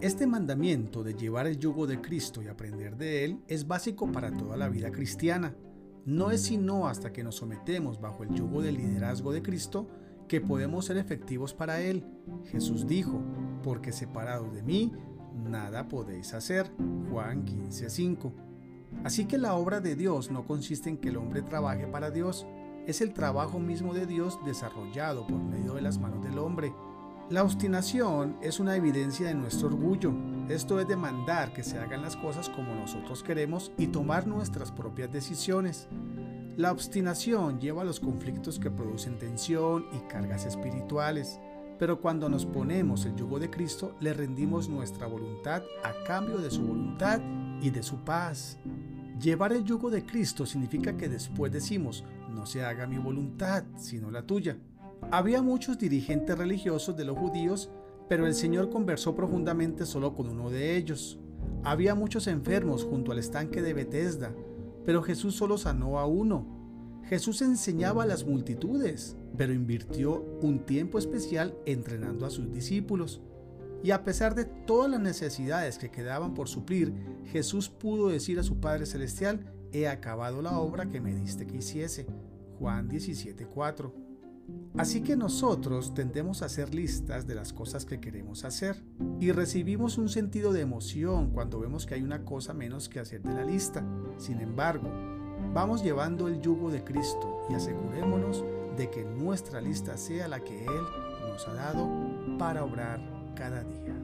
Este mandamiento de llevar el yugo de Cristo y aprender de Él es básico para toda la vida cristiana. No es sino hasta que nos sometemos bajo el yugo del liderazgo de Cristo que podemos ser efectivos para Él. Jesús dijo, porque separados de mí, nada podéis hacer. Juan 15:5. Así que la obra de Dios no consiste en que el hombre trabaje para Dios, es el trabajo mismo de Dios desarrollado por medio de las manos del hombre. La obstinación es una evidencia de nuestro orgullo. Esto es demandar que se hagan las cosas como nosotros queremos y tomar nuestras propias decisiones. La obstinación lleva a los conflictos que producen tensión y cargas espirituales. Pero cuando nos ponemos el yugo de Cristo, le rendimos nuestra voluntad a cambio de su voluntad y de su paz. Llevar el yugo de Cristo significa que después decimos, no se haga mi voluntad, sino la tuya. Había muchos dirigentes religiosos de los judíos, pero el Señor conversó profundamente solo con uno de ellos. Había muchos enfermos junto al estanque de Bethesda, pero Jesús solo sanó a uno. Jesús enseñaba a las multitudes, pero invirtió un tiempo especial entrenando a sus discípulos. Y a pesar de todas las necesidades que quedaban por suplir, Jesús pudo decir a su Padre Celestial, he acabado la obra que me diste que hiciese. Juan 17:4. Así que nosotros tendemos a hacer listas de las cosas que queremos hacer y recibimos un sentido de emoción cuando vemos que hay una cosa menos que hacer de la lista. Sin embargo, Vamos llevando el yugo de Cristo y asegurémonos de que nuestra lista sea la que Él nos ha dado para obrar cada día.